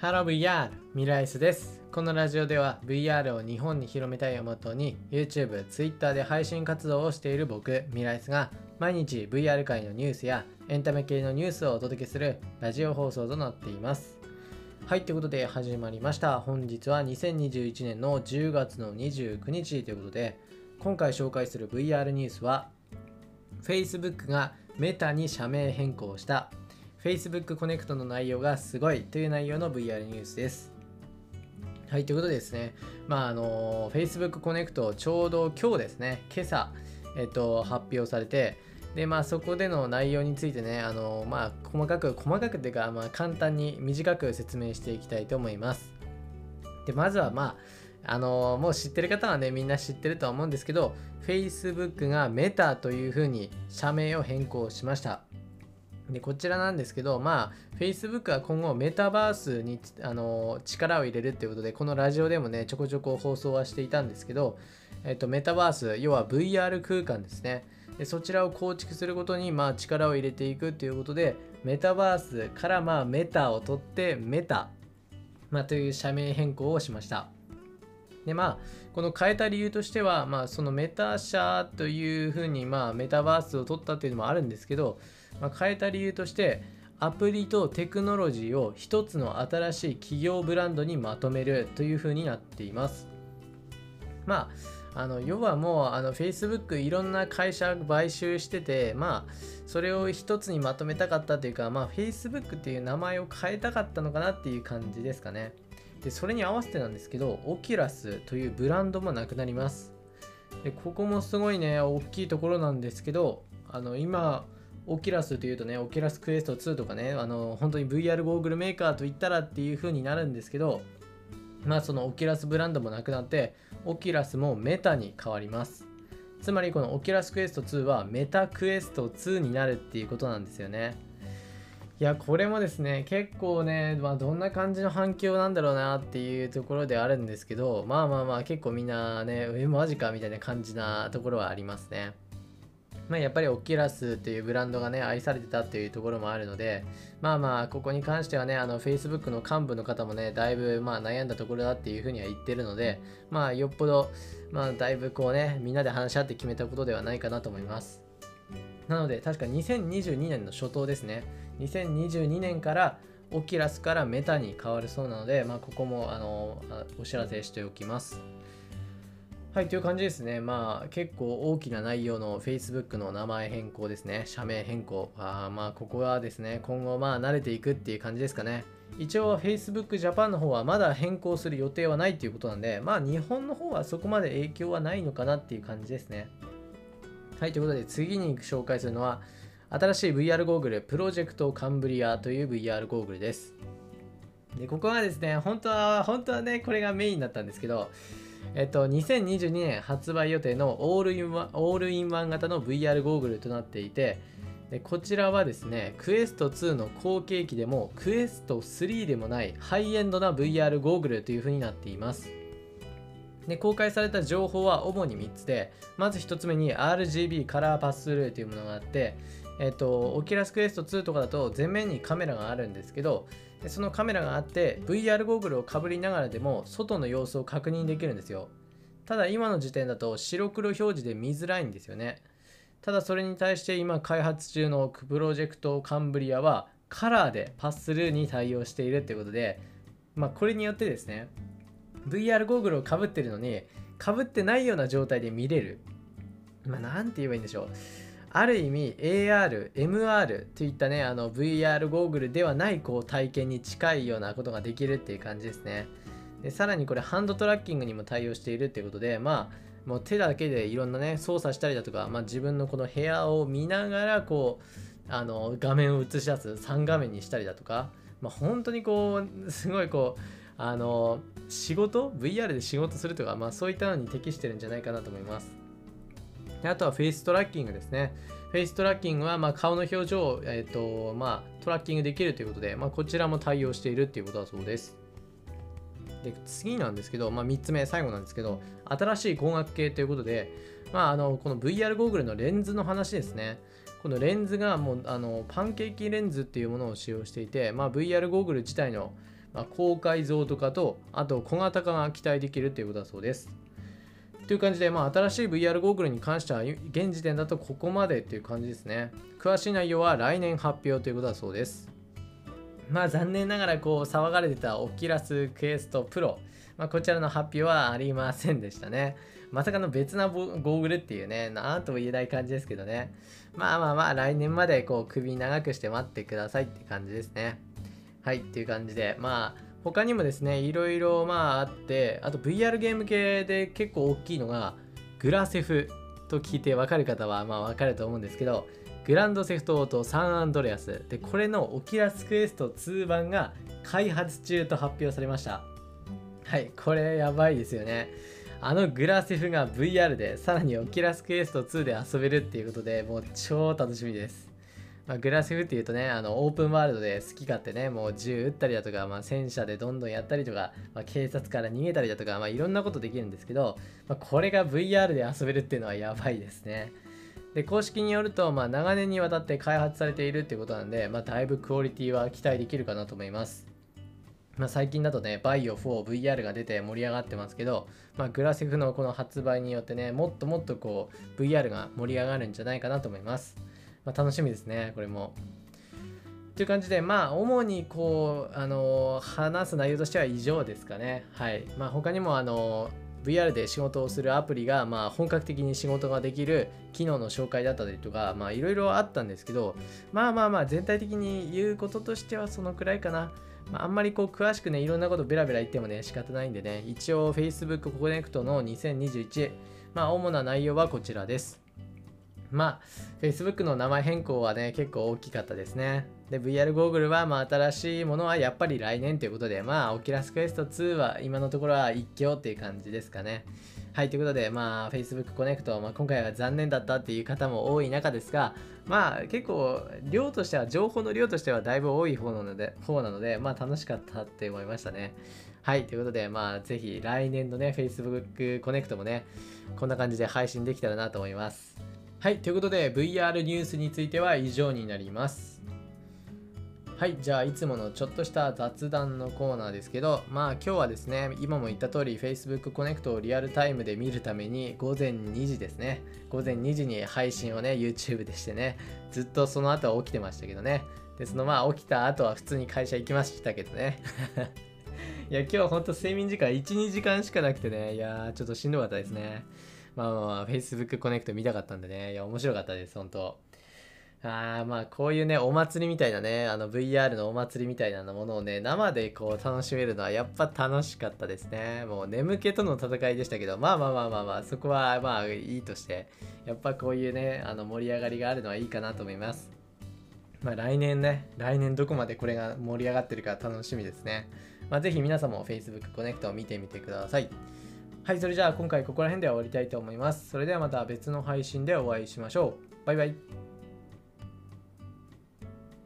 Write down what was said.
Hello VR! ミライスです。このラジオでは VR を日本に広めたいをもとに YouTube、Twitter で配信活動をしている僕、ミライスが毎日 VR 界のニュースやエンタメ系のニュースをお届けするラジオ放送となっています。はい、ということで始まりました。本日は2021年の10月の29日ということで、今回紹介する VR ニュースは Facebook が Meta に社名変更した Facebook コネクトの内容がすごいという内容の VR ニュースです。はい、ということでですね、まああの Facebook コネクトちょうど今日ですね、今朝、えっと、発表されて、で、まあそこでの内容についてね、あのまあ細かく、細かくっていうか、まあ簡単に短く説明していきたいと思います。で、まずはまあ、あのもう知ってる方はね、みんな知ってるとは思うんですけど、Facebook が Meta というふうに社名を変更しました。でこちらなんですけど、まあ、Facebook は今後メタバースにあの力を入れるっていうことで、このラジオでもね、ちょこちょこ放送はしていたんですけど、えっと、メタバース、要は VR 空間ですね。でそちらを構築することに、まあ、力を入れていくっていうことで、メタバースから、まあ、メタを取って、メタ、まあ、という社名変更をしました。でまあこの変えた理由としては、まあ、そのメタ社というふうに、まあ、メタバースを取ったっていうのもあるんですけど、まあ、変えた理由としてアプリとテクノロジーを一つの新しい企業ブランドにまとめるというふうになっています。まあ、あの要はもうあの Facebook いろんな会社買収してて、まあ、それを一つにまとめたかったというか、まあ、Facebook っていう名前を変えたかったのかなっていう感じですかね。でそれに合わせてなんですけど、オキュラスというブランドもなくなります。でここもすごいね、大きいところなんですけど、あの今、オキラスというとね、オキラスクエスト2とかね、あの本当に VR ゴーグルメーカーといったらっていう風になるんですけど、まあそのオキラスブランドもなくなって、オキラスもメタに変わります。つまりこのオキラスクエスト2はメタクエスト2になるっていうことなんですよね。いや、これもですね、結構ね、まあ、どんな感じの反響なんだろうなっていうところであるんですけど、まあまあまあ、結構みんなね、え、マジかみたいな感じなところはありますね。まあ、やっぱり Oculus っていうブランドがね、愛されてたっていうところもあるので、まあまあ、ここに関してはね、あの、Facebook の幹部の方もね、だいぶまあ悩んだところだっていうふうには言ってるので、まあ、よっぽど、まあ、だいぶこうね、みんなで話し合って決めたことではないかなと思います。なので、確か2022年の初頭ですね。2022年から Oculus から Meta に変わるそうなので、まあ、ここもあのお知らせしておきます。はい、という感じですね。まあ、結構大きな内容の Facebook の名前変更ですね。社名変更。あまあ、ここはですね、今後、まあ、慣れていくっていう感じですかね。一応、Facebook Japan の方はまだ変更する予定はないっていうことなんで、まあ、日本の方はそこまで影響はないのかなっていう感じですね。はい、ということで、次に紹介するのは、新しい VR ゴーグル、プロジェクトカンブリアという VR ゴーグルです。で、ここはですね、本当は、本当はね、これがメインだったんですけど、えっと、2022年発売予定の all-in-one all-in-one 型の VR ゴーグルとなっていて、でこちらはですね、 Quest 2の後継機でも、 Quest 3でもないハイエンドな VR ゴーグルというふうになっています。で公開された情報は主に3つで、まず1つ目に RGB color passthrough というものがあって、えっと、 Oculus Quest 2とかだと前面にカメラがあるんですけど、そのカメラがあって VR ゴーグルをかぶりながらでも外の様子を確認できるんですよ。ただ今の時点だと白黒表示で見づらいんですよね。ただそれに対して今開発中のプロジェクトカンブリアはカラーでパススルーに対応しているということで、まあ、これによってですね VR ゴーグルをかぶってるのにかぶってないような状態で見れる。まあ、なんて言えばいいんでしょう。ある意味 AR、MR といったね、あの VR ゴーグルではないこう体験に近いようなことができるっていう感じですね。でさらにこれ hand tracking にも対応しているっていうことで、まあ、もう手だけでいろんなね、操作したりだとか、まあ、自分のこの部屋を見ながらこう、あの画面を映し出す3画面にしたりだとか、まあ、本当にこう、すごいこう、あの仕事 ?VR で仕事するとか、まあ、そういったのに適してるんじゃないかなと思います。であとは face tracking ですね。 face tracking はま顔の表情を、えーとまあ、トラッキングできるということで、まあ、こちらも対応しているということだそうです。で次なんですけど、まあ、3つ目、最後なんですけど、新しい光学系ということで、まあ、あのこの VR ゴーグルのレンズの話ですね。このレンズがもうあのパンケーキレンズっていうものを使用していて、まあ、VR ゴーグル自体の、まあ、高解像度化とあと小型化が期待できるということだそうです。という感じで、まあ、新しい VR ゴーグルに関しては現時点だとここまでっていう感じですね。詳しい内容は来年発表ということだそうです。まあ残念ながらこう騒がれてたオキラスクエストプロ、まあ、こちらの発表はありませんでしたね。まさかの別なゴーグルっていうね、なんとも言えない感じですけどね。まあまあまあ、来年までこう首長くして待ってくださいって感じですね。はい、っていう感じで、まあ、他にもですね、いろいろまああって、あと VR ゲーム系で結構大きいのが、グラセフと聞いて分かる方はまあ分かると思うんですけど、グランドセフトオートサンアンドレアス。で、これのオキラスクエスト2版が開発中と発表されました。はい、これやばいですよね。あのグラセフが VR でさらにオキラスクエスト2で遊べるっていうことでもう超楽しみです。まあ、グラセフっていうとね、あのオープンワールドで好き勝手ね、もう銃撃ったりだとか、まあ、戦車でどんどんやったりとか、まあ、警察から逃げたりだとか、まあ、いろんなことできるんですけど、まあ、これが VR で遊べるっていうのはやばいですね。で公式によると、まあ、長年にわたって開発されているっていうことなんで、まあ、だいぶクオリティは期待できるかなと思います。まあ、最近だとね、バイオ 4VR が出て盛り上がってますけど、まあ、グラセフのこの発売によってね、もっともっとこう VR が盛り上がるんじゃないかなと思います。まあ、楽しみですね、これも。という感じで、まあ、主にこう、あの話す内容としては以上ですかね。はい。まあ、他にも、あの VR で仕事をするアプリが、まあ、本格的に仕事ができる機能の紹介だったりとか、まあ、いろいろあったんですけど、まあまあまあ、全体的に言うこととしてはそのくらいかな。まあ、あんまりこう詳しくね、いろんなことベラベラ言ってもね、仕方ないんでね、一応 Facebook コネクトの2021、まあ、主な内容はこちらです。まあ、Facebook の名前変更はね、結構大きかったですね。で、VR ゴーグルは、まあ、新しいものはやっぱり来年ということで、まあ、オキラスクエスト2は今のところは一挙っていう感じですかね。はい、ということで、まあ、Facebook コネクト、まあ、今回は残念だったっていう方も多い中ですが、まあ、結構、量としては、情報の量としてはだいぶ多い方なので、方なので、まあ、楽しかったって思いましたね。はい、ということで、まあ、ぜひ来年のね、Facebook Connect もね、こんな感じで配信できたらなと思います。はい、ということで VR ニュースについては以上になります。はい、じゃあいつものちょっとした雑談のコーナーですけど、まあ今日はですね、今も言った通り Facebook コネクトをリアルタイムで見るために午前2時ですね、午前2時に配信をね、YouTube でしてね、ずっとその後は起きてましたけどね。で、そのまあ起きた後は普通に会社行きましたけどね。いや、今日ほんと睡眠時間1、2時間しかなくてね、いやー、ちょっとしんどかったですね。まあまあまあ、Facebook コネクト見たかったんでね、いや、面白かったです、本当。あまあこういうねお祭りみたいなねあの VR のお祭りみたいなものをね生でこう楽しめるのはやっぱ楽しかったですね。もう眠気との戦いでしたけどまあまあまあまあまあそこはまあいいとしてやっぱこういうねあの盛り上がりがあるのはいいかなと思います。まあ来年ね来年どこまでこれが盛り上がってるか楽しみですね。まあぜひ皆さんも Facebook コネクトを見てみてください。はい、それじゃあ今回ここら辺で終わりたいと思います。それではまた別の配信でお会いしましょう。バイバイ。